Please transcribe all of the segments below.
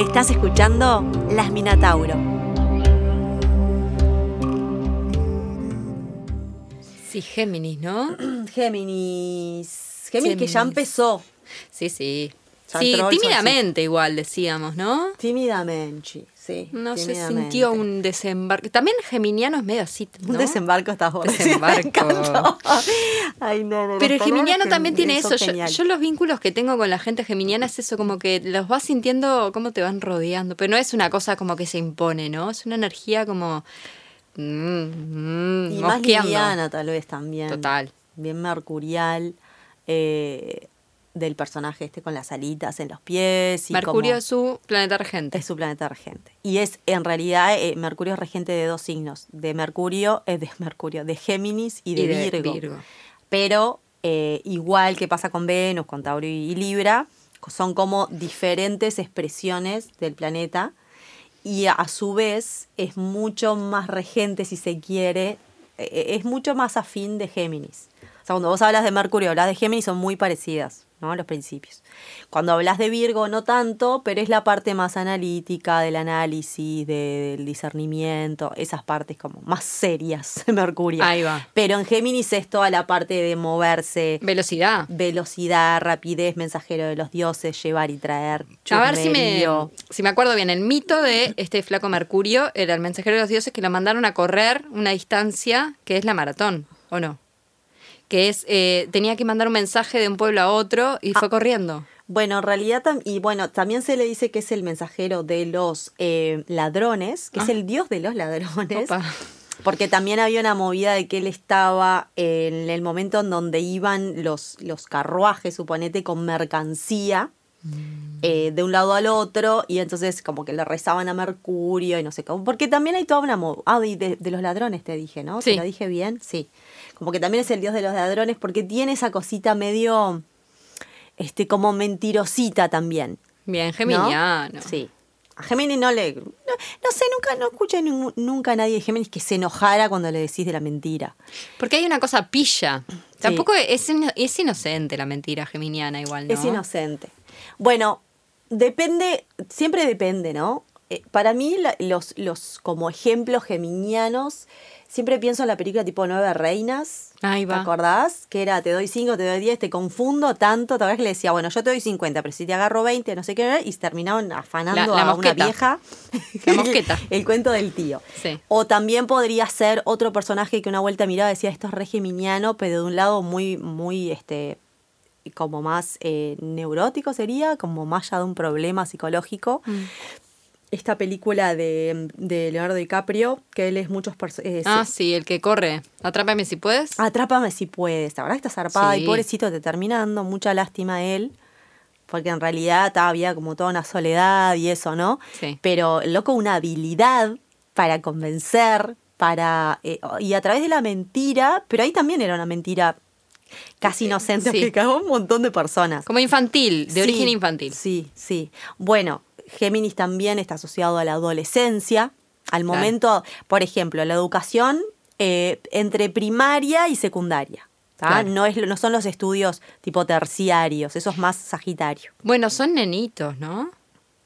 Estás escuchando Las Minatauro. Sí, Géminis, ¿no? Géminis. Géminis que ya empezó. Sí, sí. Ya Sí, tímidamente igual decíamos, ¿no? Tímidamente, sí. No se sintió un desembarque. También Geminiano es medio así, ¿no? Un desembarco estás vos. Desembarco. Ay, no, no, Pero el geminiano también tiene eso. Yo, los vínculos que tengo con la gente geminiana es eso, como que los vas sintiendo, cómo te van rodeando. Pero no es una cosa como que se impone, ¿no? Es una energía como. mm, mm, Y más liviana tal vez también. Total. Bien mercurial. eh, del personaje este con las alitas en los pies. Y Mercurio como- es su planeta regente. es su planeta regente. Y es, en realidad, eh, Mercurio es regente de dos signos. De Mercurio, eh, de Mercurio, de Géminis y de, Y de Virgo. Virgo. Pero, eh, igual que pasa con Venus, con Tauro y Libra, son como diferentes expresiones del planeta. Y a, su vez es mucho más regente, si se quiere, es mucho más afín de Géminis. Cuando vos hablas de Mercurio, hablas de Géminis, son muy parecidas, ¿no? Los principios. Cuando hablas de Virgo, no tanto, pero es la parte más analítica del análisis, de- del discernimiento, esas partes como más serias de Mercurio. Ahí va. Pero en Géminis es toda la parte de moverse, Velocidad. velocidad, rapidez, mensajero de los dioses, llevar y traer. A ver si me, si me acuerdo bien, el mito de este flaco Mercurio era el mensajero de los dioses que lo mandaron a correr una distancia que es la maratón, ¿o no? Que es, eh, tenía que mandar un mensaje de un pueblo a otro y Ah. fue corriendo. Bueno, en realidad, y bueno, también se le dice que es el mensajero de los eh, ladrones, que es Ah. el dios de los ladrones. Opa. Porque también había una movida de que él estaba en el momento en donde iban los, los carruajes, suponete, con mercancía eh, de un lado al otro, y entonces como que le rezaban a Mercurio y no sé cómo. Porque también hay toda una movida. Ah, de, de los ladrones te dije, ¿no? Sí. ¿Te lo dije bien? Sí. Como que también es el dios de los ladrones porque tiene esa cosita medio, este, como mentirosita también. Bien, ¿no? geminiano. Sí. A Géminis no le. No, no sé, nunca, no escuché ningún- nunca a nadie de Géminis que se enojara cuando le decís de la mentira. Porque hay una cosa pilla. Tampoco es, es inocente la mentira geminiana igual, ¿no? Es inocente. Bueno, depende, siempre depende, ¿no? Eh, para mí, la- los, los como ejemplos geminianos, siempre pienso en la película tipo Nueve Reinas. Ahí ¿Te va. acordás? Que era, te doy 5, te doy 10, te confundo tanto. Tal vez que le decía, bueno, yo te doy 50, pero si te agarro 20, no sé qué, y se terminaron afanando La- la a una vieja. La mosqueta. El cuento del tío. Sí. O también podría ser otro personaje que una vuelta miraba y decía, esto es re geminiano, pero de un lado muy, muy, este, como más eh, neurótico sería, como más ya de un problema psicológico. Mm. Esta película de, de Leonardo DiCaprio, que él es muchos personajes... Ah, sí, el que corre. Atrápame si puedes. Atrápame si puedes. La verdad que está zarpada Sí. y pobrecito te terminando. Mucha lástima a él. Porque en realidad había como toda una soledad y eso, ¿no? Sí. Pero el loco, una habilidad para convencer, para. eh, y a través de la mentira, pero ahí también era una mentira casi inocente, Sí. que cagó un montón de personas. Como infantil, de Sí, origen infantil. Sí, sí. Bueno, Géminis también está asociado a la adolescencia, al momento, por ejemplo, la educación eh, entre primaria y secundaria. No, es, no son los estudios tipo terciarios, eso es más sagitario. Bueno, son nenitos, ¿no?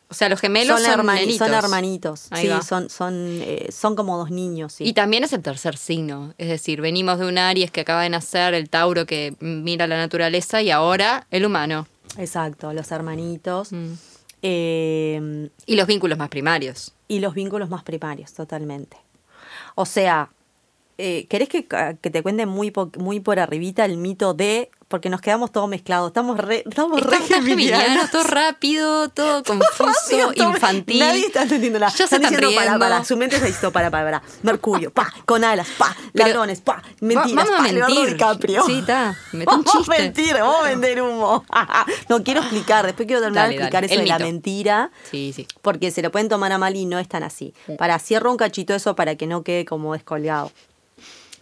O sea, los gemelos son, hermani- nenitos. son hermanitos, Ahí sí, va. son, son, eh, son como dos niños, sí. Y también es el tercer signo. Es decir, venimos de un Aries que acaba de nacer, el Tauro que mira la naturaleza y ahora el humano. Exacto, los hermanitos. Mm. Eh, Y los vínculos más primarios. y los vínculos más primarios, totalmente. O sea, eh, ¿querés que, que te cuente muy, po- muy por arribita el mito de... Porque nos quedamos todos mezclados, estamos re, estamos re Estamos todo rápido, todo confuso, Todo- infantil. Nadie está entendiendo nada. Ya se Están están diciendo para, para. Su mente se hizo para, para, para. Mercurio, pa, con alas, pa, Pero- ladrones, pa, mentiras, vamos a pa, Leonardo mentir. DiCaprio. Sí, está. Vamos a mentir, vamos a vender humo. no quiero explicar, después quiero terminar Dale, de explicar dale. eso de la mentira. Sí, sí. Porque se lo pueden tomar a mal y no es tan así. Para cierro un cachito eso para que no quede como descolgado.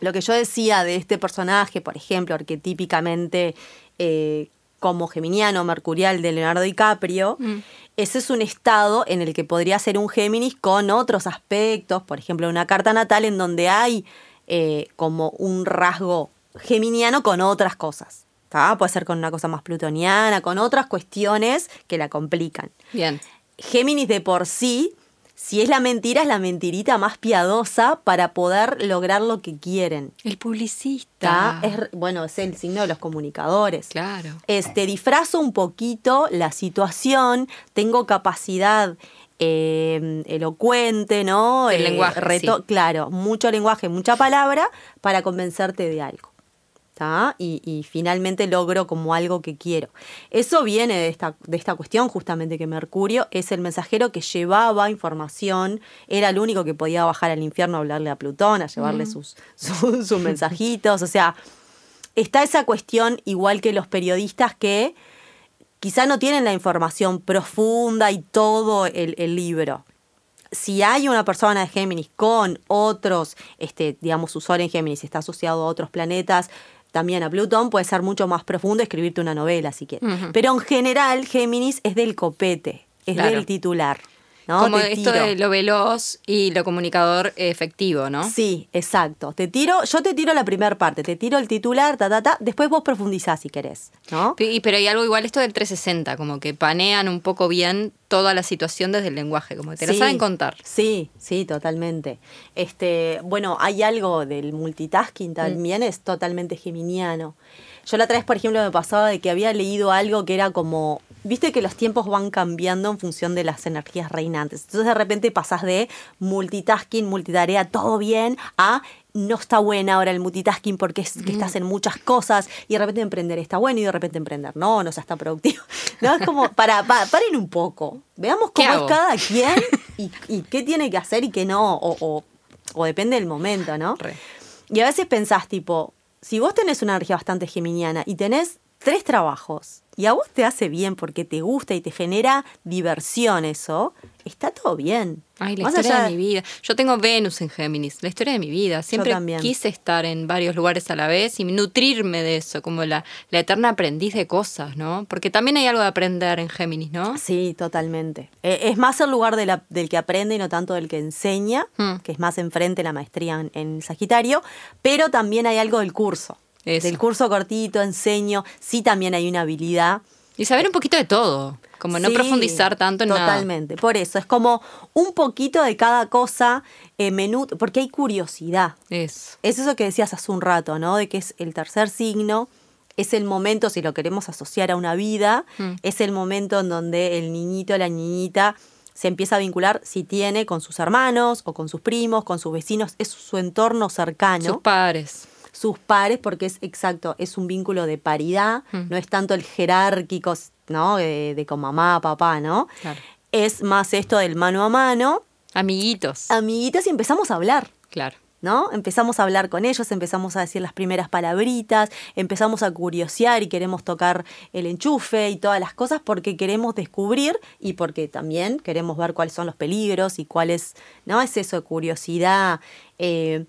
Lo que yo decía de este personaje, por ejemplo, arquetípicamente eh, como geminiano mercurial de Leonardo DiCaprio, Mm. ese es un estado en el que podría ser un Géminis con otros aspectos, por ejemplo, una carta natal en donde hay eh, como un rasgo geminiano con otras cosas. ¿tá? Puede ser con una cosa más plutoniana, con otras cuestiones que la complican. Bien. Géminis de por sí, si es la mentira, es la mentirita más piadosa para poder lograr lo que quieren. El publicista. bueno, es el signo de los comunicadores. Claro. Este, disfrazo un poquito la situación, tengo capacidad eh, elocuente, ¿no? El Eh, lenguaje, reto- sí. Claro, mucho lenguaje, mucha palabra para convencerte de algo. ¿Tá? Y, y finalmente logro como algo que quiero. Eso viene de esta, de esta cuestión, justamente que Mercurio es el mensajero que llevaba información, era el único que podía bajar al infierno a hablarle a Plutón, a llevarle sus, sus, sus mensajitos, o sea, está esa cuestión igual que los periodistas que quizá no tienen la información profunda y todo el, el libro. Si hay una persona de Géminis con otros, este, digamos, su sol en Géminis está asociado a otros planetas, también a Plutón, puede ser mucho más profundo escribirte una novela si quieres. Pero en general, Géminis es del copete, es Claro. del titular. ¿No? Como Te esto tiro. de lo veloz y lo comunicador efectivo, ¿no? Sí, exacto. Te tiro, yo te tiro la primera parte, te tiro el titular, ta, ta, ta, después vos profundizás si querés, ¿no? Y- Pero hay algo igual esto del 360, como que panean un poco bien toda la situación desde el lenguaje, como que te la Sí. saben contar. Sí, sí, totalmente. Este, bueno, hay algo del multitasking también, es totalmente geminiano. Yo la otra vez, por ejemplo, me pasaba de que había leído algo que era como, viste que los tiempos van cambiando en función de las energías reinantes. Entonces de repente pasas de multitasking, multitarea, todo bien, a no está buena ahora el multitasking porque es que estás en muchas cosas y de repente emprender está bueno y de repente emprender no, no sea, está productivo. No, es como, para, pa- paren un poco, veamos ¿Qué cómo es cada quien y, y qué tiene que hacer y qué no, o, o- o depende del momento, ¿no? Re. Y a veces pensás, tipo, si vos tenés una energía bastante geminiana y tenés tres trabajos y a vos te hace bien porque te gusta y te genera diversión eso, está todo bien. Ay, la Más historia allá de mi vida. Yo tengo Venus en Géminis, la historia de mi vida. Siempre quise estar en varios lugares a la vez y nutrirme de eso, como la, la eterna aprendiz de cosas, ¿no? Porque también hay algo de aprender en Géminis, ¿no? Sí, totalmente. Eh, es más el lugar de la- del que aprende y no tanto del que enseña, Hmm. que es más enfrente la maestría en, en Sagitario, pero también hay algo del curso. Eso. Del curso cortito, enseño, sí también hay una habilidad. Y saber un poquito de todo, como no Sí, profundizar tanto en nada. Totalmente. Por eso, es como un poquito de cada cosa, eh, menú, porque hay curiosidad. Eso. Es eso que decías hace un rato, ¿no? De que es el tercer signo, es el momento, si lo queremos asociar a una vida, Mm. es el momento en donde el niñito, la niñita se empieza a vincular, si tiene, con sus hermanos o con sus primos, con sus vecinos, es su entorno cercano Sus padres. Sus pares, porque es exacto, es un vínculo de paridad, Mm. no es tanto el jerárquico, ¿no? De, de con mamá, papá, ¿no? Claro. Es más esto del mano a mano, Amiguitos. amiguitas, y empezamos a hablar. Claro. ¿No? Empezamos a hablar con ellos, empezamos a decir las primeras palabritas, empezamos a curiosear y queremos tocar el enchufe y todas las cosas porque queremos descubrir y porque también queremos ver cuáles son los peligros y cuál es, ¿no? Es eso de curiosidad, eh,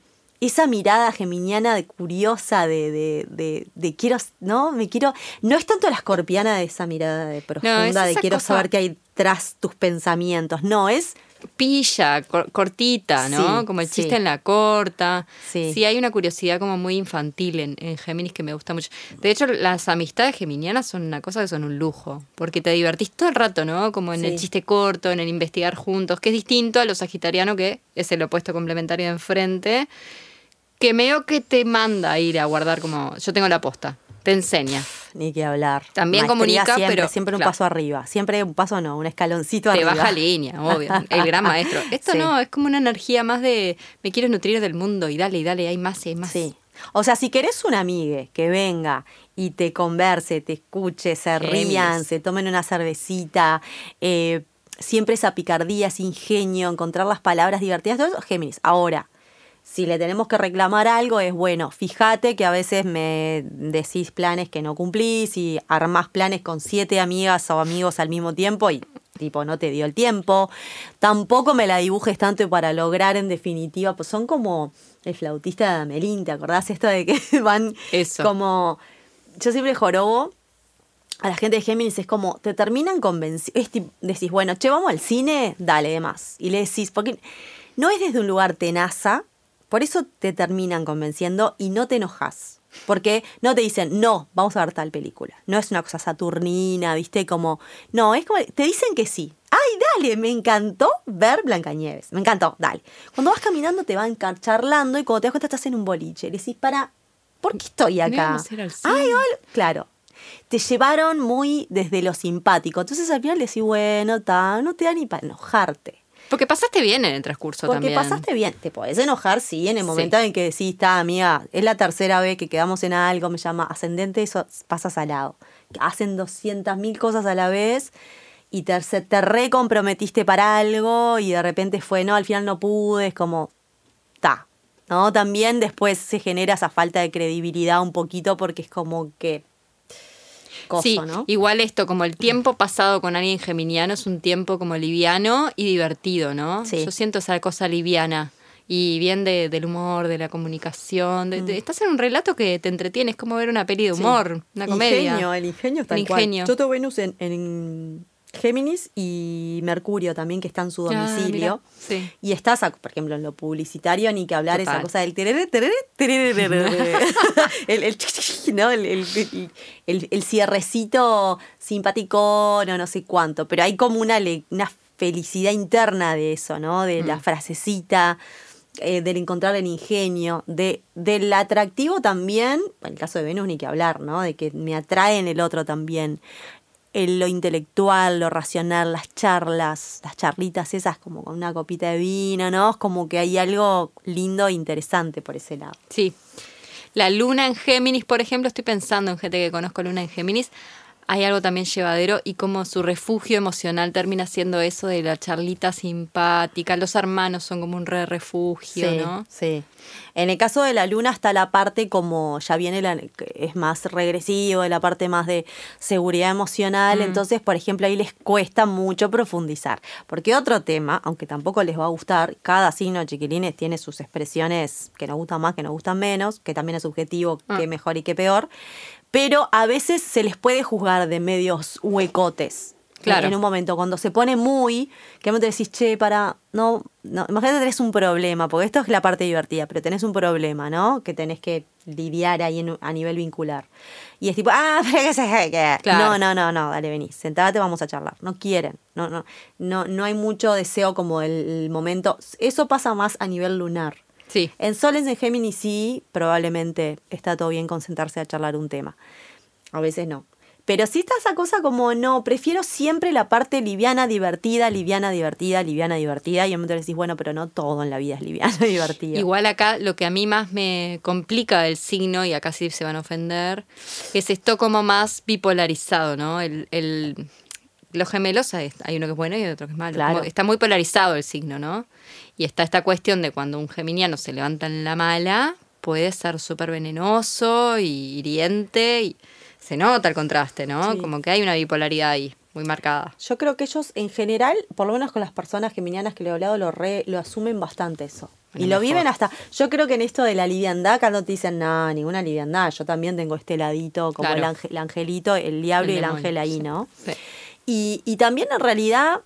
esa mirada geminiana de curiosa de, de, de, de quiero, ¿no? Me quiero, no es tanto la escorpiana de esa mirada de profunda de quiero cosa- saber qué hay tras tus pensamientos, no, es Pilla, cor- cortita, ¿no? Sí, como el sí. chiste en la corta. Sí. hay una curiosidad como muy infantil en, en Géminis que me gusta mucho. De hecho, las amistades geminianas son una cosa que son un lujo, porque te divertís todo el rato, ¿no? Como en el Sí. chiste corto, en el investigar juntos, que es distinto a lo sagitariano, que es el opuesto complementario de enfrente, que medio que te manda a ir a guardar como, yo tengo la posta, te enseña. Ni que hablar. También Maestría comunica, siempre, pero, Siempre un claro. paso arriba. Siempre un paso no, un escaloncito Te arriba. baja línea, obvio. El gran maestro. Esto Sí. no, es como una energía más de me quiero nutrir del mundo y dale, y dale, hay más y hay más. Sí. O sea, si querés una amiga que venga y te converse, te escuche, se rían, se tomen una cervecita, eh, siempre esa picardía, ese ingenio, encontrar las palabras divertidas, todo eso, Géminis. Ahora, si le tenemos que reclamar algo, es bueno, fíjate que a veces me decís planes que no cumplís y armás planes con siete amigas o amigos al mismo tiempo y tipo no te dio el tiempo. Tampoco me la dibujes tanto para lograr en definitiva, pues son como el flautista de Amelín, ¿te acordás esto de que van Eso. como yo siempre jorobo a la gente de Géminis es como, te terminan convenciendo, decís, bueno, che, vamos al cine, dale, demás. Y le decís, porque no es desde un lugar tenaza, por eso te terminan convenciendo y no te enojas. Porque no te dicen, no, vamos a ver tal película. No es una cosa saturnina, ¿viste? Como, no, es como, te dicen que sí. Ay, dale, me encantó ver Blancanieves. Me encantó, dale. Cuando vas caminando te van charlando y cuando te das cuenta estás en un boliche. Le decís, para, ¿por qué estoy acá? Ay, hola. Claro. Te llevaron muy desde lo simpático. Entonces al final le decís, bueno, ta, no te da ni para enojarte. Porque pasaste bien en el transcurso Porque también. pasaste bien. Te podés enojar, sí, en el Sí. momento en que decís, está, amiga, es la tercera vez que quedamos en algo, me llama ascendente, eso pasa salado. Hacen 200 mil cosas a la vez y te, te recomprometiste para algo y de repente fue, no, al final no pude, es como, ta. ¿No? También después se genera esa falta de credibilidad un poquito porque es como que. Coso, sí, ¿no? igual esto, como el tiempo pasado con alguien geminiano es un tiempo como liviano y divertido, ¿no? Sí. Yo siento esa cosa liviana y bien de- del humor, de la comunicación. de- de- estás en un relato que te entretiene, es como ver una peli de humor, una comedia. Ingenio, el ingenio está El ingenio. Yo tengo Venus en, en Géminis y Mercurio también, que está en su Ah, domicilio. mira, sí. Y estás, por ejemplo, en lo publicitario, ni que hablar esa Total. cosa del tereré, tereré, tereré, el, el, ¿no? el, el, cierrecito simpático, no, no sé cuánto. Pero hay como una, una felicidad interna de eso, ¿no? De Mm. la frasecita, eh, del encontrar el ingenio, de, del atractivo también, en el caso de Venus ni que hablar, ¿no? De que me atrae en el otro también. En lo intelectual, lo racional, las charlas, las charlitas esas como con una copita de vino, ¿no? Es como que hay algo lindo e interesante por ese lado. Sí. La luna en Géminis, por ejemplo, estoy pensando en gente que conozco luna en Géminis. Hay algo también llevadero y como su refugio emocional termina siendo eso de la charlita simpática. Los hermanos son como un re refugio, sí, ¿no? Sí. En el caso de la luna está la parte como ya viene la es más regresivo, la parte más de seguridad emocional, entonces, por ejemplo, ahí les cuesta mucho profundizar, porque otro tema, aunque tampoco les va a gustar, cada signo chiquilines tiene sus expresiones que nos gustan más, que nos gustan menos, que también es subjetivo, Ah. que mejor y que peor, pero a veces se les puede juzgar de medios huecotes. Claro. En un momento, cuando se pone muy, que te decís, che, para, no, no, imagínate tenés un problema, porque esto es la parte divertida, pero tenés un problema, ¿no? Que tenés que lidiar ahí en- a nivel vincular. Y es tipo, ah, pero que se que Claro. No, no, no, no, dale, vení, sentate, vamos a charlar. No quieren, no, no, no, no hay mucho deseo como el, el momento. Eso pasa más a nivel lunar. Sí. En Soles en Géminis sí, probablemente está todo bien con sentarse a charlar un tema. A veces no. Pero sí está esa cosa como, no, prefiero siempre la parte liviana, divertida, liviana, divertida, liviana, divertida. Y en momento le decís, bueno, pero no todo en la vida es liviano, divertido. Igual acá lo que a mí más me complica del signo, y acá sí se van a ofender, es esto como más bipolarizado, ¿no? El, el- los gemelos, hay hay uno que es bueno y otro que es malo. Claro. Como está muy polarizado el signo, ¿no? Y está esta cuestión de cuando un geminiano se levanta en la mala, puede ser súper venenoso y hiriente, y se nota el contraste, ¿no? Sí. Como que hay una bipolaridad ahí, muy marcada. Yo creo que ellos en general, por lo menos con las personas geminianas que le he hablado, lo, re- lo asumen bastante eso. Bueno, y lo mejor. viven hasta. Yo creo que en esto de la liviandad, no te dicen nada, ninguna liviandad. Yo también tengo este ladito, como Claro. el, angelito, el diablo El y el ángel ahí, sí. ¿no? Sí. Y, y también en realidad,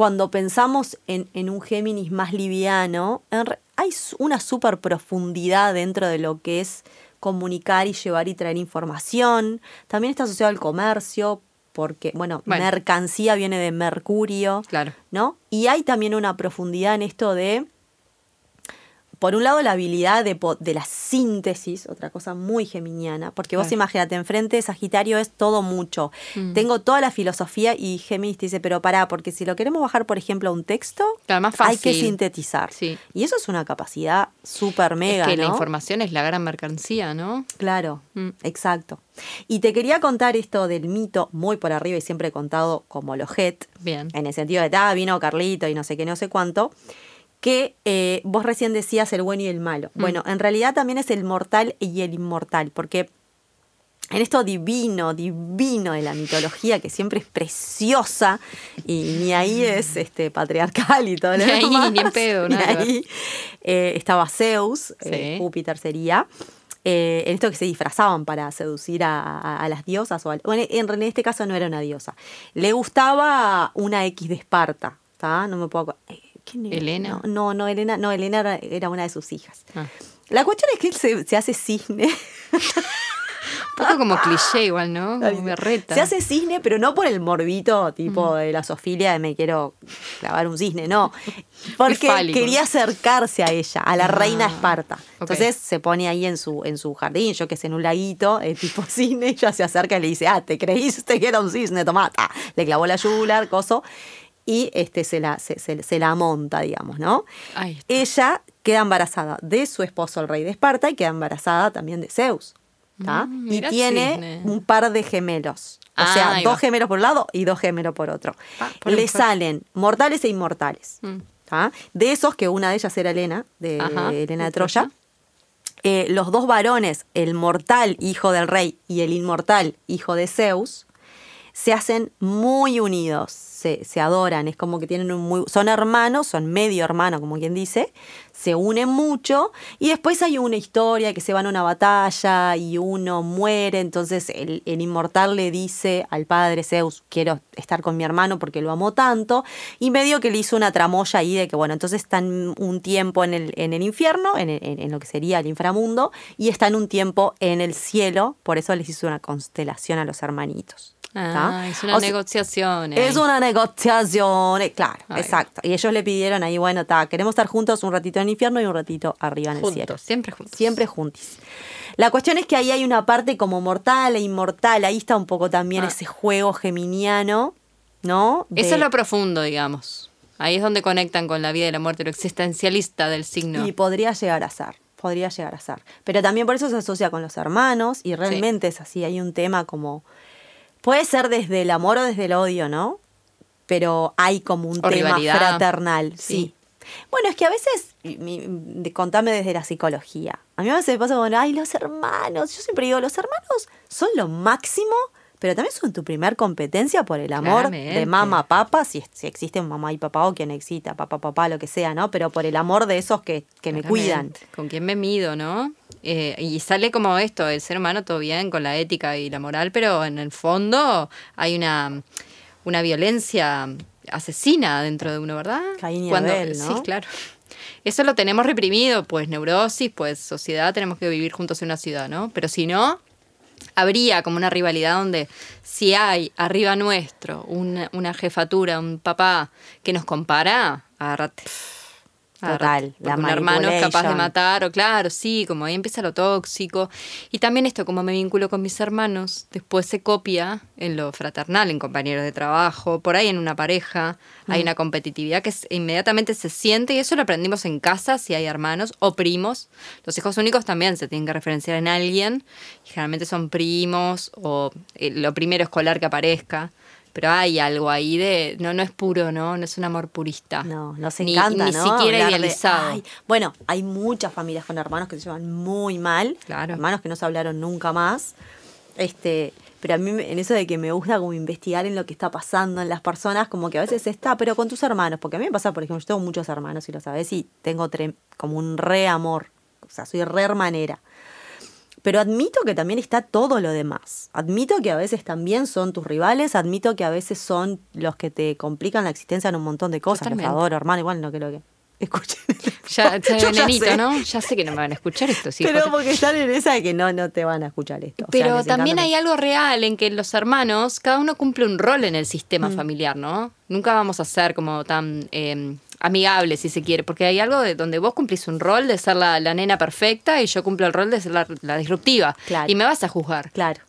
cuando pensamos en, en un Géminis más liviano, en re- hay una super profundidad dentro de lo que es comunicar y llevar y traer información. También está asociado al comercio, porque, bueno, Bueno. mercancía viene de Mercurio, Claro. ¿no? Y hay también una profundidad en esto de, por un lado, la habilidad de, de la síntesis, otra cosa muy geminiana, porque vos Claro. imagínate, enfrente Sagitario es todo mucho. Mm. Tengo toda la filosofía y Géminis te dice, pero pará, porque si lo queremos bajar, por ejemplo, a un texto, Claro, más hay que fácil. sintetizar. Sí. Y eso es una capacidad súper mega, es que la información es la gran mercancía, ¿no? Claro, Mm. exacto. Y te quería contar esto del mito muy por arriba y siempre he contado como los het, Bien. en el sentido de, ah, vino Carlito y no sé qué, no sé cuánto, que eh, vos recién decías el bueno y el malo. Mm. Bueno, en realidad también es el mortal y el inmortal, porque en esto divino, divino de la mitología, que siempre es preciosa, y ni ahí es este patriarcal y todo lo Ni ahí, demás, ni en pedo, ni ahí, eh, estaba Zeus, eh. Júpiter sería, eh, en esto que se disfrazaban para seducir a, a- a las diosas, o al- bueno, en, en este caso no era una diosa, le gustaba una X de Esparta, ¿está? No me puedo acordar. ¿Quién era? ¿Elena? No, no, no, Elena, no, Elena era, era una de sus hijas. Ah. La cuestión es que él se, se hace cisne. poco como cliché igual, ¿no? Como berreta. Se hace cisne, pero no por el morbito tipo de la sofilia de me quiero clavar un cisne, no. Porque quería acercarse a ella, a la Ah, reina Esparta. Entonces se pone ahí en su, en su jardín, yo que sé, en un laguito, eh, tipo cisne, ella se acerca y le dice, ah, te creíste que era un cisne, tomata. Le clavó la yugular, coso, y este, se, la, se, se- se la monta, digamos, ¿no? Ella queda embarazada de su esposo, el rey de Esparta, y queda embarazada también de Zeus. Mm, y tiene cisne. un par de gemelos. O Ah, sea, ahí dos va. gemelos por un lado y dos gemelos por otro. Ah, por Le salen mortales e inmortales. Mm. De esos, que una de ellas era Helena, de Ajá, Helena de de Troya. Troya. eh, los dos varones, el mortal hijo del rey y el inmortal hijo de Zeus, se hacen muy unidos, se, se adoran, es como que tienen un muy... Son hermanos, son medio hermanos, como quien dice, se unen mucho y después hay una historia que se van a una batalla y uno muere, entonces el, inmortal le dice al padre Zeus, quiero estar con mi hermano porque lo amo tanto, y medio que le hizo una tramoya ahí de que, bueno, entonces están un tiempo en el, en el infierno, en- en lo que sería el inframundo, y están un tiempo en el cielo, por eso les hizo una constelación a los hermanitos. Ah, es una O sea, negociación. es ahí. una negociación, eh, claro, exacto. Y ellos le pidieron ahí, bueno, ta, queremos estar juntos un ratito en el infierno y un ratito arriba en el cielo. Juntos, siempre juntos. Siempre juntis. La cuestión es que ahí hay una parte como mortal e inmortal, ahí está un poco también Ah. ese juego geminiano, ¿no? De- Eso es lo profundo, digamos. Ahí es donde conectan con la vida y la muerte, lo existencialista del signo. Y podría llegar a ser, podría llegar a ser. Pero también por eso se asocia con los hermanos y realmente es así, hay un tema como... Puede ser desde el amor o desde el odio, ¿no? Pero hay como un O tema rivalidad. fraternal, sí. Sí. Bueno, es que a veces, mi- contame desde la psicología, a mí a veces me pasa como, ay, los hermanos, yo siempre digo, los hermanos son lo máximo, pero también son tu primer competencia por el amor de mamá, papá, si, si existe un mamá y papá o quien exista, papá, papá, lo que sea, ¿no? Pero por el amor de esos que, que me cuidan. ¿Con quién me mido, no? Eh, y sale como esto, el ser humano todo bien con la ética y la moral, pero en el fondo hay una, una violencia asesina dentro de uno, ¿verdad? Caín y Abel, ¿no? Sí, claro. Eso lo tenemos reprimido, pues neurosis, pues sociedad, tenemos que vivir juntos en una ciudad, ¿no? Pero si no, habría como una rivalidad donde si hay arriba nuestro una, una jefatura, un papá que nos compara, agárrate. Total, la un hermano es capaz de matar, o claro, sí, como ahí empieza lo tóxico. Y también esto, como me vinculo con mis hermanos, después se copia en lo fraternal, en compañeros de trabajo, por ahí en una pareja, Mm. hay una competitividad que es- inmediatamente se siente, y eso lo aprendimos en casa, si hay hermanos o primos. Los hijos únicos también se tienen que referenciar en alguien, y generalmente son primos o eh, lo primero escolar que aparezca. Pero hay algo ahí de. No, no es puro, ¿no? No es un amor purista. No, nos encanta, Ni, ¿no? siquiera Hablar de, idealizado. "Ay". bueno, hay muchas familias con hermanos que se llevan muy mal. Claro. Hermanos que no se hablaron nunca más. Este, pero a mí en eso de que me gusta como investigar en lo que está pasando en las personas, como que a veces está, pero con tus hermanos, porque a mí me pasa, por ejemplo, yo tengo muchos hermanos, y lo sabes, y tengo como un re amor, o sea, soy re hermanera. Pero admito que también está todo lo demás. Admito que a veces también son tus rivales, admito que a veces son los que te complican la existencia en un montón de cosas. Los adoro, hermano, igual no creo que escuchen. Ya, ya. ¿no? Ya sé que no me van a escuchar esto, sí. Pero porque están en esa de que no, no te van a escuchar esto. O sea, Pero también hay algo real en que los hermanos, cada uno cumple un rol en el sistema Mm. familiar, ¿no? Nunca vamos a ser como tan eh, amigables, si se quiere, porque hay algo de donde vos cumplís un rol de ser la, la nena perfecta y yo cumplo el rol de ser la, la disruptiva. Claro. Y me vas a juzgar. Claro.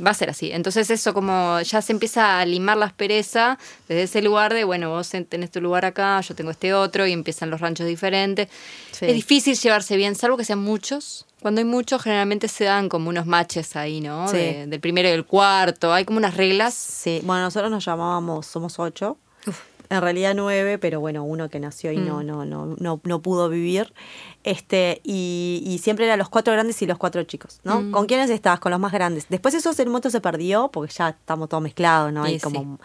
Va a ser así. Entonces eso como ya se empieza a limar la aspereza desde ese lugar de, bueno, vos en- tenés tu lugar acá, yo tengo este otro y empiezan los ranchos diferentes. Sí. Es difícil llevarse bien, salvo que sean muchos. Cuando hay muchos generalmente se dan como unos matches ahí, ¿no? Sí. De- del primero y del cuarto. Hay como unas reglas. Sí, bueno, nosotros nos llamábamos, somos ocho. En realidad nueve, pero bueno, uno que nació y Mm. no, no, no, no, no pudo vivir. Este, y, y siempre eran los cuatro grandes y los cuatro chicos, ¿no? Mm. ¿Con quiénes estabas? Con los más grandes. Después eso en momento se perdió, porque ya estamos todos mezclados, ¿no? Y Hay sí. como,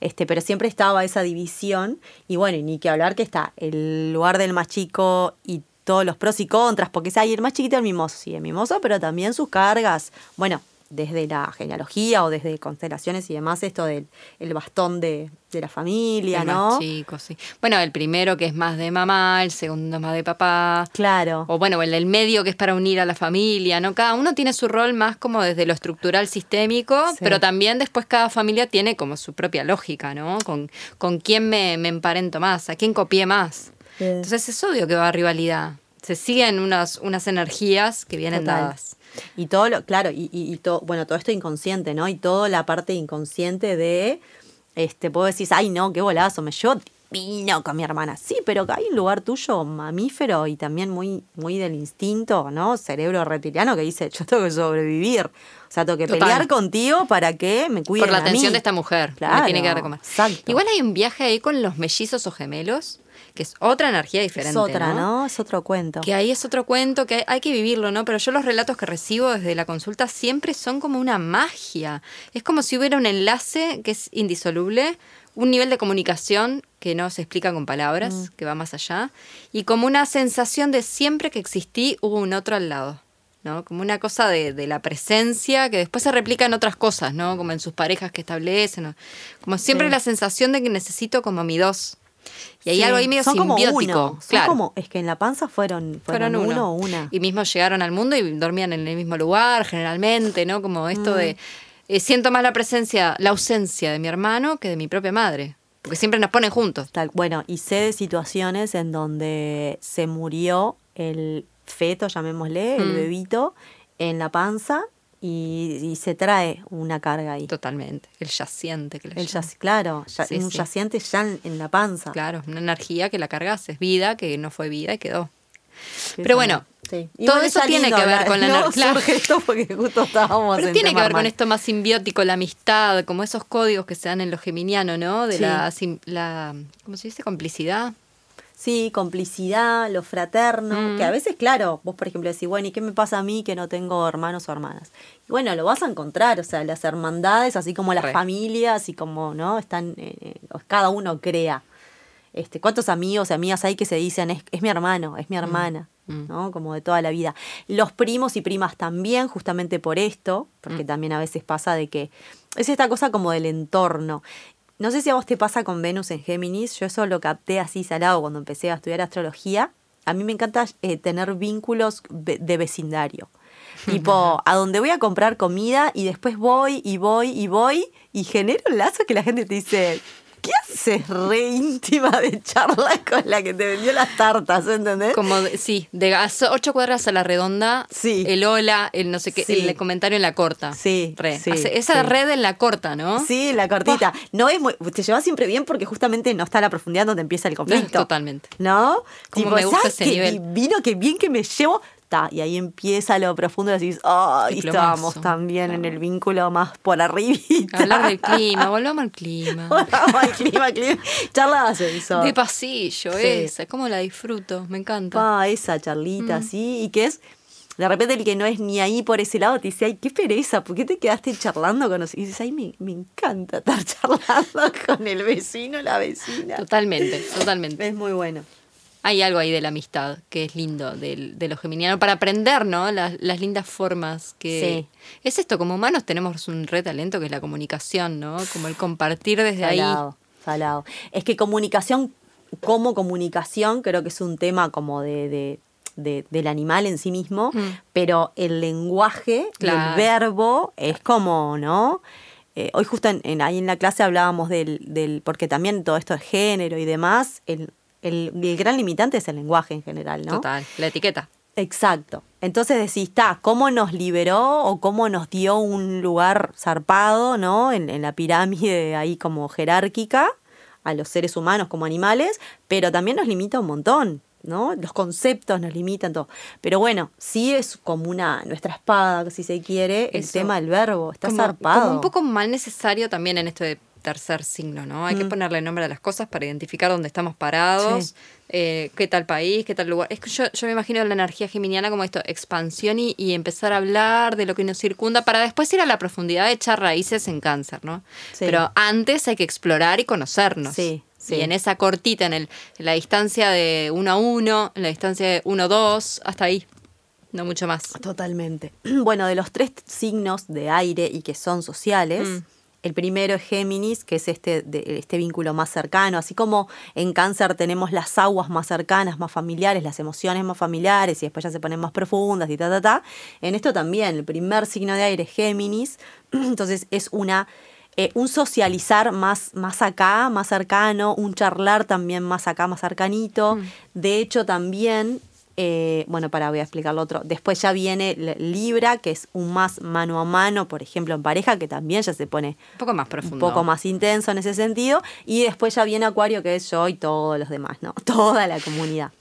este, pero siempre estaba esa división. Y bueno, y ni que hablar que está el lugar del más chico y todos los pros y contras, porque hay el más chiquito el mimoso, sí, el mimoso, pero también sus cargas. Bueno, desde la genealogía o desde constelaciones y demás, esto del el bastón de, de la familia, El ¿no? más chico, sí. Bueno, el primero que es más de mamá, el segundo más de papá. Claro. O bueno, el del medio que es para unir a la familia, ¿no? Cada uno tiene su rol más como desde lo estructural sistémico, Sí. pero también después cada familia tiene como su propia lógica, ¿no? Con, con quién me, me emparento más, a quién copié más. Sí. Entonces es obvio que va a rivalidad. Se siguen unas, unas energías que vienen Total. dadas. Y todo lo, claro, y, y, y todo, bueno, todo esto inconsciente, ¿no? Y toda la parte inconsciente de, este, puedo decir, ay, no, qué bolazo, me llevo divino con mi hermana. Sí, pero hay un lugar tuyo mamífero y también muy, muy del instinto, ¿no? Cerebro reptiliano que dice, yo tengo que sobrevivir. O sea, tengo que Total. pelear contigo para que me cuiden Por la atención de esta mujer. Claro, Me tiene que dar de comer. exacto. Igual hay un viaje ahí con los mellizos o gemelos, que es otra energía diferente. Es otra, ¿no? Es otro cuento. Que ahí es otro cuento, que hay, hay que vivirlo, ¿no? Pero yo los relatos que recibo desde la consulta siempre son como una magia. Es como si hubiera un enlace que es indisoluble, un nivel de comunicación que no se explica con palabras, Mm. que va más allá, y como una sensación de siempre que existí hubo un otro al lado. ¿no? Como una cosa de, de la presencia que después se replica en otras cosas, ¿no? Como en sus parejas que establecen. ¿no? Como siempre Sí. la sensación de que necesito como mi dos. Y hay Sí, algo ahí medio son como simbiótico. Son claro. como, es que en la panza fueron, fueron, Fueron uno uno. o una. Y mismo llegaron al mundo y dormían en el mismo lugar, generalmente, ¿no? Como esto Mm. de. eh, siento más la presencia, la ausencia de mi hermano que de mi propia madre. Porque siempre nos ponen juntos. Tal, bueno, y sé de situaciones en donde se murió el feto, llamémosle, el Mm. bebito, en la panza y, y se trae una carga ahí. Totalmente. El yaciente que le El yac- claro, ya- Sí, un sí. yaciente ya en, en la panza. Claro, una energía que la cargas, es vida, que no fue vida y quedó. Sí, Pero bueno, todo eso tiene que ver con la ¿no? energía. Surge esto porque justo estábamos Pero en tiene que ver con esto más simbiótico, la amistad, como esos códigos que se dan en lo geminiano, ¿no? De la, la, ¿cómo se dice? Complicidad. Sí, complicidad, lo fraterno, Mm. que a veces, claro, vos por ejemplo decís, bueno, ¿y qué me pasa a mí que no tengo hermanos o hermanas? Y bueno, lo vas a encontrar, o sea, las hermandades, así como las Re. familias, y como, ¿no? Están, eh, eh, cada uno crea. Este, ¿Cuántos amigos y amigas hay que se dicen, es, es mi hermano, es mi hermana? Mm. ¿no? Como de toda la vida. Los primos y primas también, justamente por esto, porque Mm. también a veces pasa de que es esta cosa como del entorno. No sé si a vos te pasa con Venus en Géminis, yo eso lo capté así salado cuando empecé a estudiar astrología. A mí me encanta eh, tener vínculos de vecindario. Tipo, a donde voy a comprar comida y después voy y voy y voy y genero un lazo que la gente te dice, ¿qué haces re íntima de charla con la que te vendió las tartas? ¿Entendés? Como, de- sí, de ocho cuadras a la redonda, Sí. el hola, el no sé qué, Sí. el comentario en la corta. Sí, Re. sí, Hace- esa red en la corta, ¿no? Sí, la cortita. No es muy, te llevas siempre bien porque justamente no está la profundidad donde empieza el conflicto. Totalmente. ¿No? Cómo me gusta ¿sabes ese nivel? divino, qué bien que me llevo. Y ahí empieza lo profundo y decís, ay, Diplomazo. estábamos también en el vínculo más por arribita. Hablar del clima, volvamos al clima. Volvamos al clima, clima. Charla de ascensor. De pasillo, Sí. esa, cómo la disfruto, me encanta. Pa, esa charlita así, y que es, de repente el que no es ni ahí por ese lado te dice, ay, qué pereza, ¿por qué te quedaste charlando con nosotros? Y dices, ay, me, me encanta estar charlando con el vecino, la vecina. Totalmente, totalmente. Es muy bueno. Hay algo ahí de la amistad que es lindo del- de, lo geminiano para aprender, ¿no? Las, las lindas formas que... Es esto, como humanos tenemos un re talento que es la comunicación, ¿no? Como el compartir desde ahí. Salado, salado. Es que comunicación como comunicación creo que es un tema como de, de- de- del animal en sí mismo, Mm. pero el lenguaje, Claro. el verbo es como, ¿no? Eh, hoy justo en, en- ahí en la clase hablábamos del, del, porque también todo esto de género y demás, el, el- el gran limitante es el lenguaje en general, ¿no? Total, la etiqueta. Exacto. Entonces decís, está, ¿cómo nos liberó o cómo nos dio un lugar zarpado, ¿no? En, en la pirámide ahí como jerárquica a los seres humanos como animales, pero también nos limita un montón, ¿no? Los conceptos nos limitan todo. Pero bueno, sí es como una, nuestra espada, si se quiere, el Eso. tema del verbo, está como, zarpado. como un poco mal necesario también en esto de tercer signo, ¿no? Hay que Mm. ponerle nombre a las cosas para identificar dónde estamos parados, Sí. eh, qué tal país, qué tal lugar. Es que yo, yo me imagino la energía geminiana como esto, expansión y, y empezar a hablar de lo que nos circunda para después ir a la profundidad de echar raíces en cáncer, ¿no? Sí. Pero antes hay que explorar y conocernos. Sí, sí. Y en esa cortita, en, el, en la distancia de uno a uno, en la distancia de uno a dos, hasta ahí. no mucho más. Totalmente. Bueno, de los tres signos de aire y que son sociales, Mm. El primero es Géminis, que es este, de- este vínculo más cercano. Así como en cáncer tenemos las aguas más cercanas, más familiares, las emociones más familiares y después ya se ponen más profundas y ta, ta, ta. En esto también, el primer signo de aire es Géminis. Entonces es una... eh, un socializar más, más acá, más cercano, un charlar también más acá, más cercanito. De hecho, también eh, bueno, para voy a explicar lo otro. Después ya viene Libra, que es un más mano a mano, por ejemplo, en pareja, que también ya se pone Un poco más un profundo. poco más intenso en ese sentido. Y después ya viene Acuario, que es yo y todos los demás, ¿no? Toda la comunidad.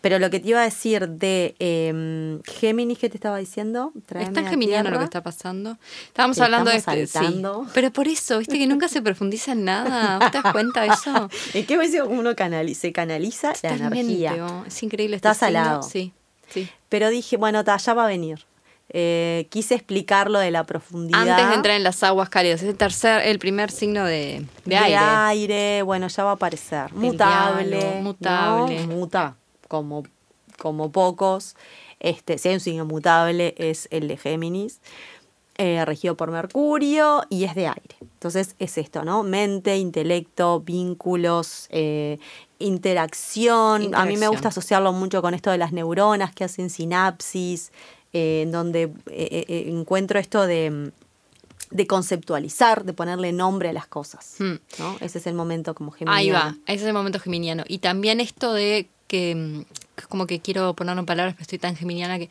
Pero lo que te iba a decir de eh, Géminis, ¿qué te estaba diciendo? Es tan geminiano lo que está pasando. Estábamos hablando de este, sí. Pero por eso, viste que nunca se profundiza en nada. ¿Vos te das cuenta de eso? ¿En qué momento uno canali- se canaliza la energía? Es increíble. este Está signo. salado. Sí, sí. Pero dije, bueno, ta, ya va a venir. Eh, quise explicar lo de la profundidad. Antes de entrar en las aguas cálidas, es el tercer, el primer signo de, de aire. aire, bueno, ya va a aparecer. Mutable. diablo, mutable. ¿no? Muta, como, como pocos. Este, si hay un signo mutable, es el de Géminis, eh, regido por Mercurio y es de aire. Entonces es esto, ¿no? Mente, intelecto, vínculos, eh, interacción. A mí me gusta asociarlo mucho con esto de las neuronas que hacen sinapsis, eh, en donde eh, encuentro esto de de conceptualizar, de ponerle nombre a las cosas. Hmm. ¿no? Ese es el momento como geminiano. Ahí va, ese es el momento geminiano. Y también esto de que, mm, como que quiero ponerlo en palabras, pero estoy tan geminiana que,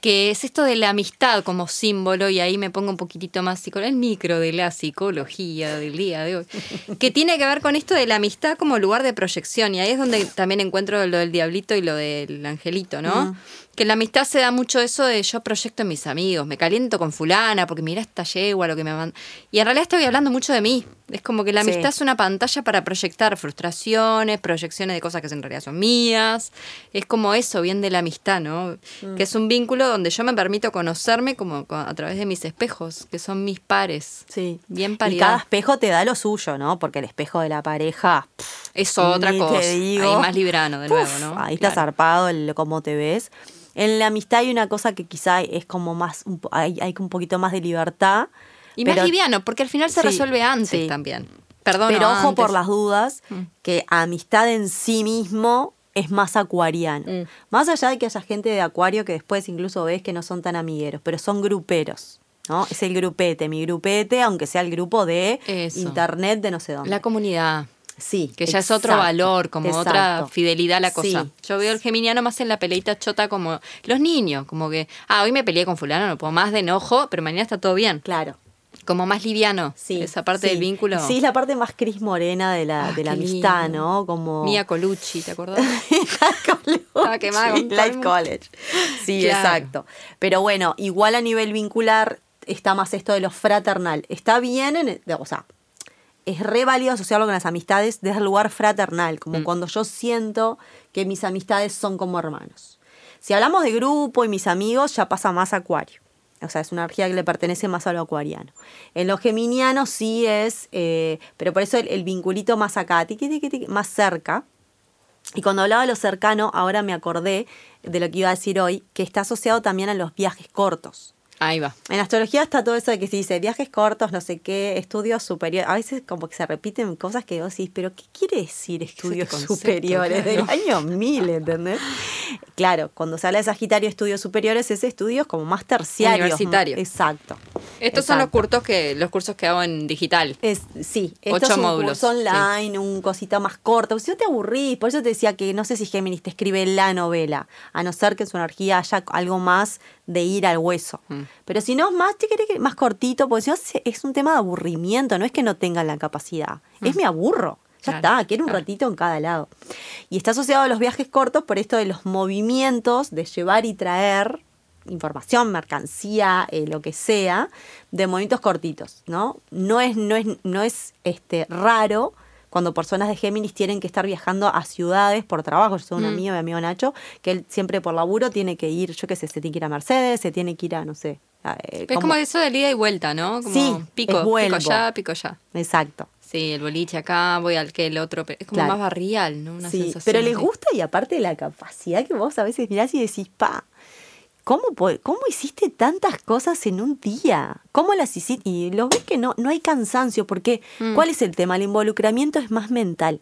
que es esto de la amistad como símbolo, y ahí me pongo un poquitito más psicología, el micro de la psicología del día de hoy, que tiene que ver con esto de la amistad como lugar de proyección, y ahí es donde también encuentro lo del diablito y lo del angelito, ¿no? Mm. Que en la amistad se da mucho eso de yo proyecto en mis amigos, me caliento con fulana porque mira esta yegua, lo que me manda. Y en realidad estoy hablando mucho de mí. Es como que la Sí. amistad es una pantalla para proyectar frustraciones, proyecciones de cosas que en realidad son mías. Es como eso, bien de la amistad, ¿no? Mm. Que es un vínculo donde yo me permito conocerme como co- a través de mis espejos, que son mis pares. Sí. Bien Y paridad. cada espejo te da lo suyo, ¿no? Porque el espejo de la pareja. pff, Es otra cosa. Te digo. Ahí más librano de nuevo, ¿no? Ahí está zarpado el cómo te ves. En la amistad hay una cosa que quizá es como más, un hay, hay un poquito más de libertad. Y pero- más liviano, porque al final se Sí, resuelve antes sí. también. Perdón. Pero ojo por las dudas, Mm. que amistad en sí mismo es más acuariano. Mm. Más allá de que haya gente de acuario que después incluso ves que no son tan amigueros, pero son gruperos. ¿no? Es el grupete, mi grupete, aunque sea el grupo de Eso. internet de no sé dónde. La comunidad. Sí. Que ya es otro valor, como otra fidelidad a la cosa. Sí. Yo veo el geminiano más en la peleita chota como los niños, como que, ah, hoy me peleé con fulano, no puedo más de enojo, pero mañana está todo bien. Claro. Como más liviano. Sí. Esa parte sí. del vínculo. Sí, es la parte más Cris Morena de la, Ah, de la amistad, lindo. ¿no? Como. Mía Colucci, ¿te acordás? Estaba quemada con Life. College. Sí, Claro. exacto. Pero bueno, igual a nivel vincular está más esto de lo fraternal. Está bien, en, o sea, es re válido asociarlo con las amistades desde el lugar fraternal, como Mm. cuando yo siento que mis amistades son como hermanos. Si hablamos de grupo y mis amigos, ya pasa más acuario. O sea, es una energía que le pertenece más a lo acuariano. En lo geminiano sí es, eh, pero por eso el, el vinculito más acá, tiqui, tiqui, tiqui, más cerca. Y cuando hablaba de lo cercano, ahora me acordé de lo que iba a decir hoy, que está asociado también a los viajes cortos. Ahí va. En astrología está todo eso de que se dice viajes cortos, no sé qué, estudios superiores. A veces como que se repiten cosas que vos decís, pero ¿qué quiere decir estudios concepto, superiores claro. del año 1000, ¿entendés? Claro, cuando se habla de Sagitario, estudios superiores, es estudios como más terciarios. Universitario. Exacto. Estos son los cursos que, los cursos que hago en digital. Es, sí, esto Ocho es un módulos, curso online, un cosito más corto. Si no te aburrís, por eso te decía que no sé si Géminis te escribe la novela, a no ser que en su energía haya algo más de ir al hueso. Mm. Pero si no, es más, más cortito, porque si no es un tema de aburrimiento, no es que no tengan la capacidad, es me aburro. Ya Mm. Claro, está, quiero un claro. ratito en cada lado. Y está asociado a los viajes cortos por esto de los movimientos de llevar y traer información, mercancía, eh, lo que sea, de movimientos cortitos, ¿no? No es, no es, no es este, raro cuando personas de Géminis tienen que estar viajando a ciudades por trabajo. Yo soy un Mm. amigo, mi amigo Nacho, que él siempre por laburo tiene que ir, yo qué sé, se tiene que ir a Mercedes, se tiene que ir a, no sé. a, eh, Es como eso de ida y vuelta, ¿no? Como Sí, pico, pico allá, pico allá. Exacto. Sí, el boliche acá, voy al que el otro. pero Es como Claro. más barrial, ¿no? Una sí, sensación pero les así. gusta y aparte la capacidad que vos a veces mirás y decís, pa, ¿Cómo, ¿Cómo hiciste tantas cosas en un día? ¿Cómo las hiciste? Y lo ves que no, no hay cansancio, porque Mm. ¿cuál es el tema? El involucramiento es más mental.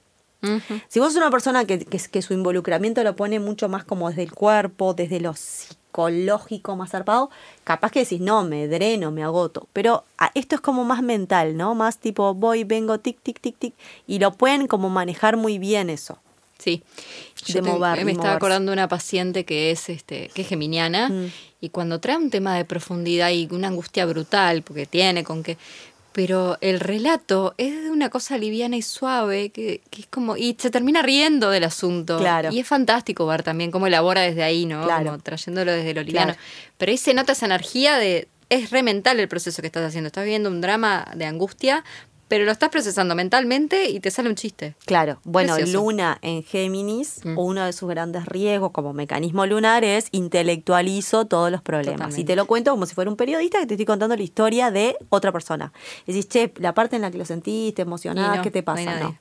Si vos sos una persona que, que, que su involucramiento lo pone mucho más como desde el cuerpo, desde lo psicológico más zarpado, capaz que decís, no, me dreno, me agoto. Pero ah, esto es como más mental, ¿no? Más tipo, voy, vengo, tic, tic, tic, tic. Y lo pueden como manejar muy bien eso. Sí. De te- mover, me estaba acordando de una paciente que es este que es geminiana Mm. y cuando trae un tema de profundidad y una angustia brutal porque tiene con que pero el relato es de una cosa liviana y suave que, que es como y se termina riendo del asunto Claro. y es fantástico ver también cómo elabora desde ahí no Claro. como trayéndolo desde lo liviano Claro. pero ahí se nota esa energía de es re mental el proceso que estás haciendo estás viendo un drama de angustia pero lo estás procesando mentalmente y te sale un chiste Claro, bueno, Precioso. Luna en Géminis, Mm. uno de sus grandes riesgos como mecanismo lunar es intelectualizo todos los problemas. Y Totalmente. te lo cuento como si fuera un periodista que te estoy contando la historia de otra persona. Decís, che, la parte en la que lo sentiste, emocionada, Y no, ¿qué te pasa? No.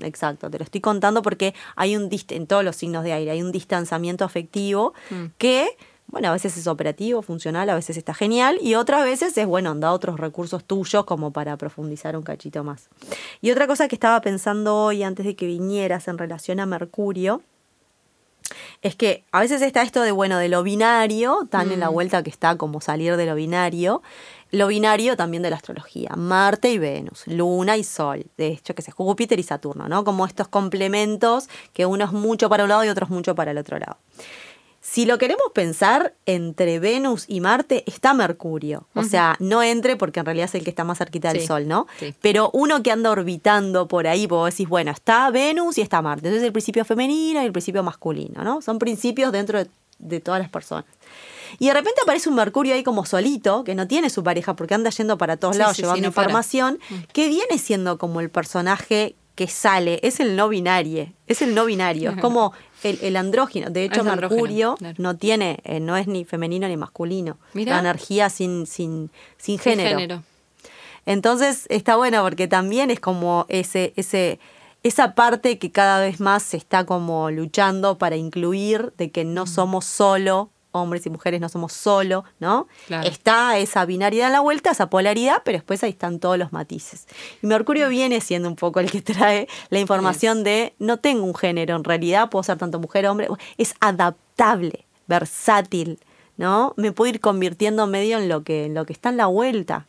Exacto, te lo estoy contando porque hay un dist en todos los signos de aire, hay un distanciamiento afectivo Mm. que, bueno, a veces es operativo, funcional, a veces está genial y otras veces es, bueno, anda otros recursos tuyos como para profundizar un cachito más. Y otra cosa que estaba pensando hoy antes de que vinieras en relación a Mercurio, es que a veces está esto de, bueno, de lo binario, tan en la Mm. vuelta que está como salir de lo binario, lo binario también de la astrología, Marte y Venus, Luna y Sol, de hecho que es Júpiter y Saturno, ¿no? Como estos complementos que uno es mucho para un lado y otro es mucho para el otro lado. Si lo queremos pensar, entre Venus y Marte está Mercurio. O sea, no entre porque en realidad es el que está más cerquita del Sí, Sol, ¿no? sí. Pero uno que anda orbitando por ahí, vos decís, bueno, está Venus y está Marte. Entonces el principio femenino y el principio masculino, ¿no? Son principios dentro de, de todas las personas. Y de repente aparece un Mercurio ahí como solito, que no tiene su pareja porque anda yendo para todos Sí, lados sí, sí, llevando para. información, que viene siendo como el personaje que sale, es el no binario, es el no binario, es como el, el andrógino. De hecho, andrógeno, Mercurio claro. no tiene, eh, no es ni femenino ni masculino. Mirá. La energía sin, sin, sin Sin género. Entonces está bueno porque también es como ese, ese, esa parte que cada vez más se está como luchando para incluir de que Mm. no somos solo hombres y mujeres, no somos solo, ¿no? Claro. Está esa binaridad en la vuelta, esa polaridad, pero después ahí están todos los matices. Y Mercurio viene siendo un poco el que trae la información de no tengo un género, en realidad puedo ser tanto mujer o hombre, es adaptable, versátil, ¿no? Me puedo ir convirtiendo medio en lo que, en lo que está en la vuelta.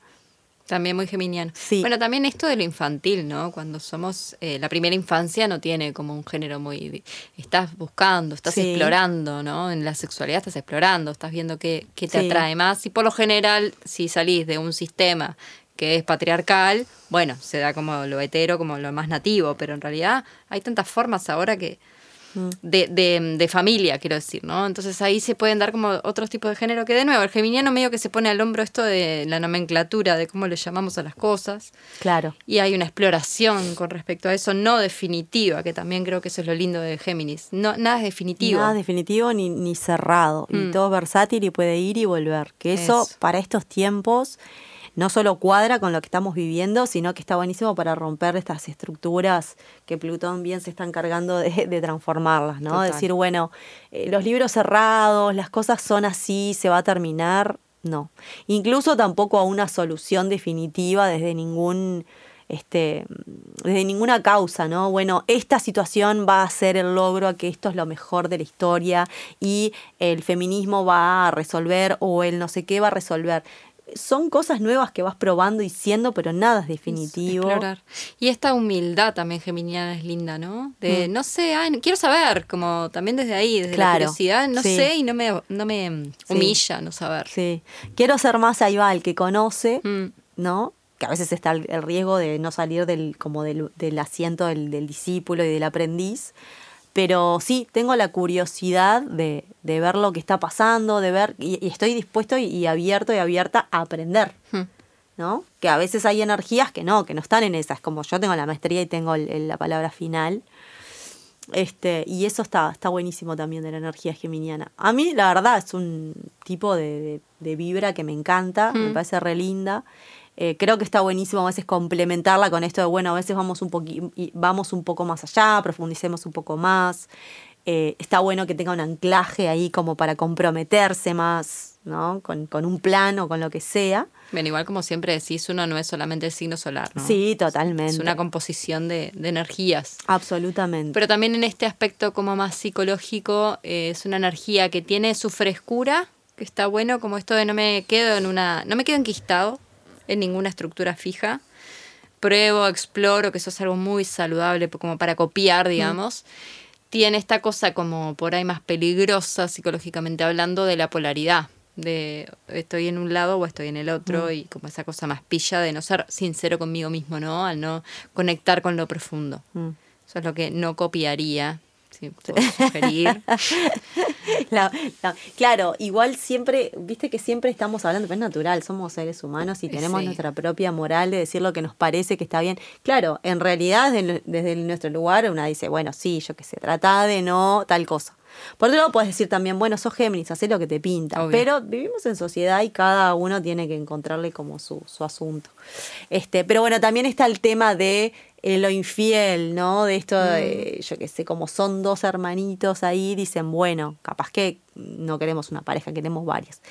También muy geminiano. Sí. Bueno, también esto de lo infantil, ¿no? Cuando somos, eh, la primera infancia no tiene como un género muy... Estás buscando, estás Sí. explorando, ¿no? En la sexualidad estás explorando, estás viendo qué, qué te Sí. atrae más. Y por lo general, si salís de un sistema que es patriarcal, bueno, se da como lo hetero, como lo más nativo, pero en realidad hay tantas formas ahora que... De, de, de familia, quiero decir, ¿no? Entonces ahí se pueden dar como otros tipos de género que de nuevo, el geminiano medio que se pone al hombro esto de la nomenclatura, de cómo le llamamos a las cosas. Claro. Y hay una exploración con respecto a eso no definitiva, que también creo que eso es lo lindo de Géminis. No, nada es definitivo. Nada definitivo ni, ni cerrado. Y Mm. todo es versátil y puede ir y volver. Que eso, Eso. para estos tiempos no solo cuadra con lo que estamos viviendo, sino que está buenísimo para romper estas estructuras que Plutón bien se está encargando de, de transformarlas, ¿no? Total. Decir, bueno, eh, los libros cerrados, las cosas son así, se va a terminar. No. Incluso tampoco a una solución definitiva desde ningún este, desde ninguna causa, ¿no? Bueno, esta situación va a ser el logro a que esto es lo mejor de la historia y el feminismo va a resolver o el no sé qué va a resolver. Son cosas nuevas que vas probando y siendo, pero nada es definitivo. Explorar. Y esta humildad también geminiana es linda, ¿no? De Mm. no sé, ay, quiero saber, como también desde ahí, desde Claro, la curiosidad, no sí. sé y no me, no me mm, Sí. humilla no saber. Sí. Quiero ser más ahí va el que conoce, Mm. ¿no? Que a veces está el, el riesgo de no salir del, como del, del asiento del, del discípulo y del aprendiz. Pero sí, tengo la curiosidad de, de ver lo que está pasando, de ver, y, y estoy dispuesto y, y abierto y abierta a aprender, Mm. ¿no? Que a veces hay energías que no, que no están en esas, como yo tengo la maestría y tengo el- el- la palabra final. Este, y eso está, está buenísimo también de la energía geminiana. A mí, la verdad, es un tipo de, de- de vibra que me encanta, me Mm. parece re linda. Eh, creo que está buenísimo a veces complementarla con esto de, bueno, a veces vamos un, y vamos un poco más allá, profundicemos un poco más. eh, está bueno que tenga un anclaje ahí como para comprometerse más, ¿no? Con, con un plan o con lo que sea. Bien, igual como siempre decís, uno no es solamente el signo solar, ¿no? Sí, totalmente. Es una composición de, de energías. Absolutamente. Pero también en este aspecto como más psicológico, eh, es una energía que tiene su frescura, que está bueno, como esto de no me quedo en una. no me quedo enquistado en ninguna estructura fija. Pruebo, exploro, que eso es algo muy saludable, como para copiar, Mm. digamos. Tiene esta cosa como por ahí más peligrosa psicológicamente hablando de la polaridad. De estoy en un lado o estoy en el otro Mm. y como esa cosa más pilla de no ser sincero conmigo mismo, ¿no? Al no conectar con lo profundo. Mm. Eso es lo que no copiaría, si puedo sugerir. La- la- claro, igual siempre, viste que siempre estamos hablando, pero es natural, somos seres humanos y tenemos Sí. nuestra propia moral de decir lo que nos parece que está bien. Claro, en realidad desde, desde nuestro lugar una dice, bueno, sí, yo qué sé, trata de no tal cosa. Por otro lado, puedes decir también, bueno, sos Géminis, hacé lo que te pinta. Obvio. Pero vivimos en sociedad y cada uno tiene que encontrarle como su, su asunto. Este, pero bueno, también está el tema de eh, lo infiel, ¿no? De esto, de, yo qué sé, como son dos hermanitos ahí, dicen, bueno, capaz que no queremos una pareja, queremos varias.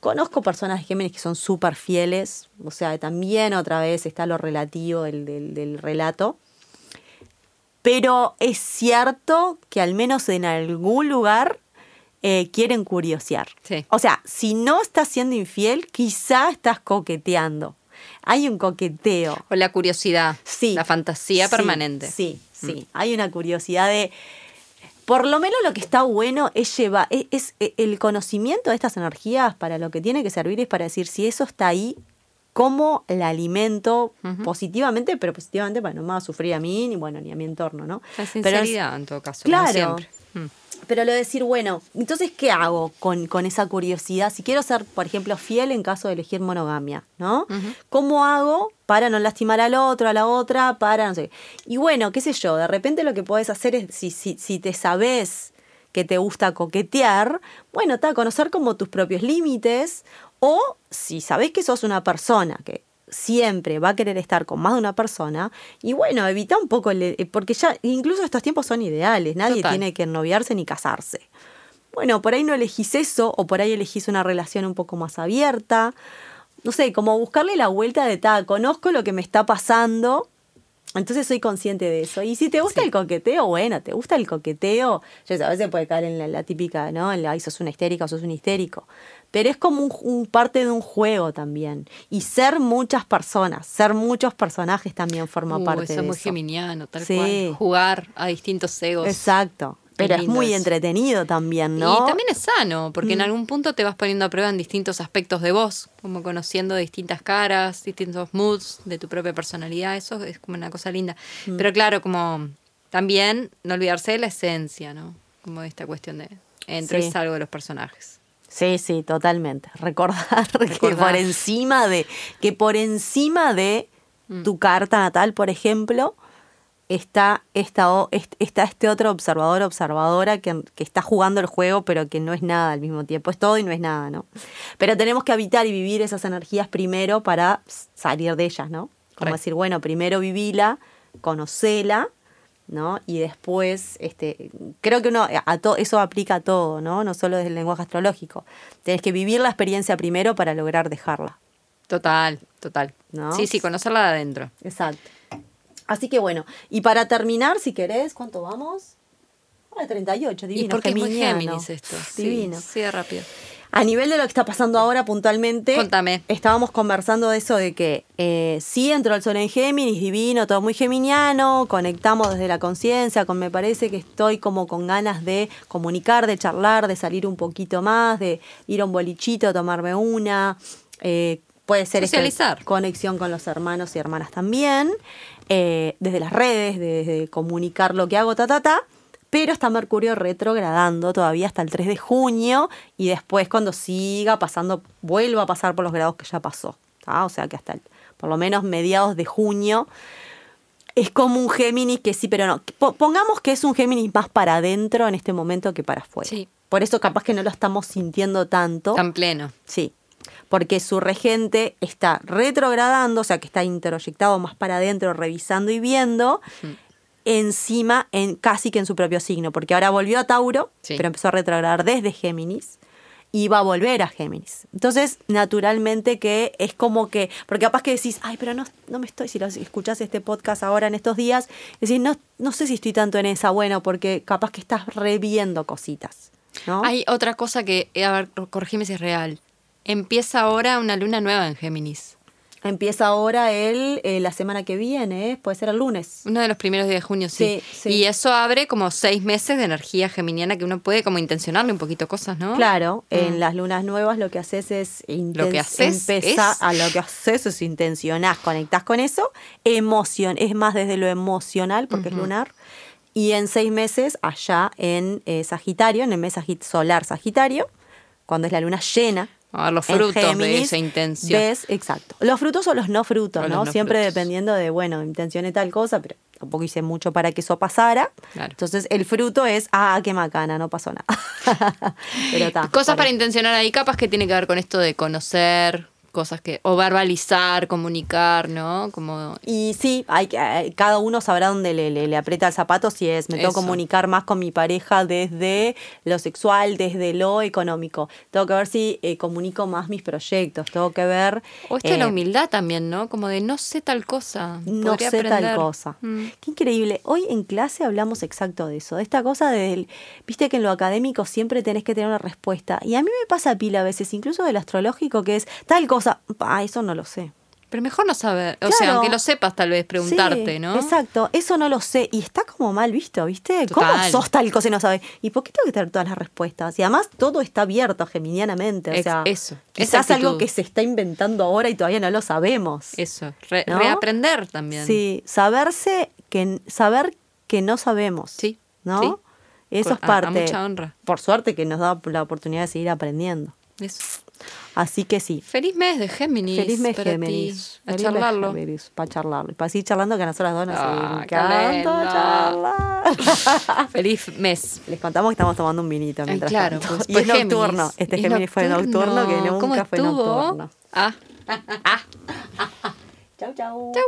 Conozco personas de Géminis que son súper fieles, o sea, también otra vez está lo relativo del, del- del relato. Pero es cierto que al menos en algún lugar eh, quieren curiosear. Sí. O sea, si no estás siendo infiel, quizá estás coqueteando. Hay un coqueteo. O la curiosidad, Sí. la fantasía Sí, permanente. Sí, sí. Hay una curiosidad de. Por lo menos lo que está bueno es llevar. Es, es- el conocimiento de estas energías para lo que tiene que servir es para decir si eso está ahí, cómo la alimento positivamente, pero positivamente para no me va a sufrir a mí ni bueno ni a mi entorno, ¿no? La Pero es- sinceridad, en todo caso, Claro. como. Mm. pero lo de decir, bueno, entonces, ¿qué hago con, con esa curiosidad? Si quiero ser, por ejemplo, fiel en caso de elegir monogamia, ¿no? ¿Cómo hago para no lastimar al otro, a la otra, para no sé? Y bueno, qué sé yo, de repente lo que podés hacer es, si, si, si te sabes que te gusta coquetear, bueno, está, conocer como tus propios límites, o si sabés que sos una persona que siempre va a querer estar con más de una persona, y bueno, evita un poco, el- eh, porque ya incluso estos tiempos son ideales, nadie Total. tiene que noviarse ni casarse. Bueno, por ahí no elegís eso, o por ahí elegís una relación un poco más abierta. No sé, como buscarle la vuelta de tal, conozco lo que me está pasando, entonces soy consciente de eso. Y si te gusta Sí. el coqueteo, bueno, te gusta el coqueteo, sabes, a veces puede caer en la, la típica, ¿no? En la, "Ay, sos una histérica o sos un histérico. Pero es como un, un parte de un juego también. Y ser muchas personas, ser muchos personajes también forma Uh, parte eso de eso. geminiano, tal Sí. cual. Jugar a distintos egos. Exacto. Pero es muy entretenido también, ¿no? Y también es sano, porque en Mm. algún punto te vas poniendo a prueba en distintos aspectos de vos, como conociendo distintas caras, distintos moods de tu propia personalidad, eso es como una cosa linda. Mm. Pero claro, como también no olvidarse de la esencia, ¿no? Como esta cuestión de entro Sí. y salgo de los personajes. Sí, sí, totalmente. Recordar, que Recordar. por encima de, que por encima de Mm. tu carta natal, por ejemplo, está, esta, está este otro observador, observadora que, que está jugando el juego, pero que no es nada al mismo tiempo. Es todo y no es nada, ¿no? Pero tenemos que habitar y vivir esas energías primero para salir de ellas, ¿no? Como decir, bueno, primero vivila, conocela, ¿no? Y después, este, creo que uno, a to- eso aplica a todo, ¿no? No solo desde el lenguaje astrológico. Tenés que vivir la experiencia primero para lograr dejarla. Total, total. ¿No? Sí, sí, conocerla de adentro. Exacto. Así que bueno, y para terminar, si querés, ¿cuánto vamos? Hora 38, divino. y porque es muy. Géminis esto. Divino. Sí, rápido. A nivel de lo que está pasando ahora puntualmente, Contame. estábamos conversando de eso de que eh, sí entró el sol en Géminis, divino, todo muy geminiano, conectamos desde la conciencia, con me parece que estoy como con ganas de comunicar, de charlar, de salir un poquito más, de ir a un bolichito, tomarme una, eh, puede ser esta Socializar. conexión con los hermanos y hermanas también, eh, desde las redes, desde comunicar lo que hago, ta, ta, ta. Pero está Mercurio retrogradando todavía hasta el 3 de junio y después cuando siga pasando, vuelva a pasar por los grados que ya pasó. ¿tá? O sea que hasta el- por lo menos mediados de junio es como un Géminis que sí, pero no. Po- Pongamos que es un Géminis más para adentro en este momento que para afuera. Sí. Por eso capaz que no lo estamos sintiendo tanto. Tan pleno. Sí, porque su regente está retrogradando, o sea que está introyectado más para adentro, revisando y viendo. encima, en casi que en su propio signo, porque ahora volvió a Tauro, Sí. pero empezó a retrogradar desde Géminis y va a volver a Géminis. Entonces, naturalmente que es como que, porque capaz que decís, ay, pero no, no me estoy, si lo escuchás este podcast ahora en estos días, decís, no, no sé si estoy tanto en esa, bueno, porque capaz que estás reviendo cositas, ¿no? Hay otra cosa que, a ver, corregime si es real. Empieza ahora una luna nueva en Géminis. Empieza ahora el, eh, la semana que viene, ¿eh? puede ser el lunes. Uno de los primeros días de junio, sí. Sí, sí. Y eso abre como seis meses de energía geminiana que uno puede como intencionarle un poquito cosas, ¿no? Claro, en las lunas nuevas lo que haces es Mm. Lo que haces empezar es- a lo que haces es intencionás, conectás con eso, emoción, es más desde lo emocional porque es lunar. Y en seis meses, allá en eh, Sagitario, en el mes solar Sagitario, cuando es la luna llena. A ver los en frutos de esa intención. Ves, exacto. Los frutos o los no frutos, O ¿no? Siempre frutos. dependiendo de, bueno, intencioné tal cosa, pero tampoco hice mucho para que eso pasara. Claro. Entonces el fruto es, ah, qué macana, no pasó nada. pero está. Cosas para intencionar ahí, capaz que tiene que ver con esto de conocer, cosas que. o verbalizar, comunicar, ¿no? Como. Y sí, hay, que- hay- cada uno sabrá dónde le, le- le aprieta el zapato si es, me tengo que comunicar más con mi pareja desde lo sexual, desde lo económico. Tengo que ver si eh, comunico más mis proyectos, tengo que ver... O esto de la eh, humildad también, ¿no? Como de no sé tal cosa. No sé tal cosa. Mm. Qué increíble. Hoy en clase hablamos exacto de eso, de esta cosa del, viste que en lo académico siempre tenés que tener una respuesta. Y a mí me pasa pila a veces, incluso del astrológico, que es tal cosa. Ah, eso no lo sé. Pero mejor no saber. O sea, aunque lo sepas, tal vez preguntarte, Sí, ¿no? Exacto, eso no lo sé. Y está como mal visto, ¿viste? ¿Cómo sos tal cosa y no sabes? ¿Y por qué tengo que tener todas las respuestas? Y además todo está abierto geminianamente. O sea, eso, esa quizás algo que se está inventando ahora y todavía no lo sabemos. Eso. Re- ¿No? Reaprender también. Sí, saberse que saber que no sabemos. Sí, ¿No? sí. Eso es a- a parte. mucha honra. Por suerte que nos da la oportunidad de seguir aprendiendo. Eso. Así que sí. Feliz mes de Géminis. Feliz mes para. Géminis. A Feliz mes charlarlo. Géminis, Para charlarlo. Para seguir charlando que a nosotras dos nos Ah, encanta charlar. Feliz mes. Les contamos que estamos tomando un vinito Ay, mientras claro, tanto. pues, y pues es nocturno. Géminis. Este Es Géminis fue nocturno que ¿Cómo nunca fue nocturno. Ah. Chau, chau. Chau.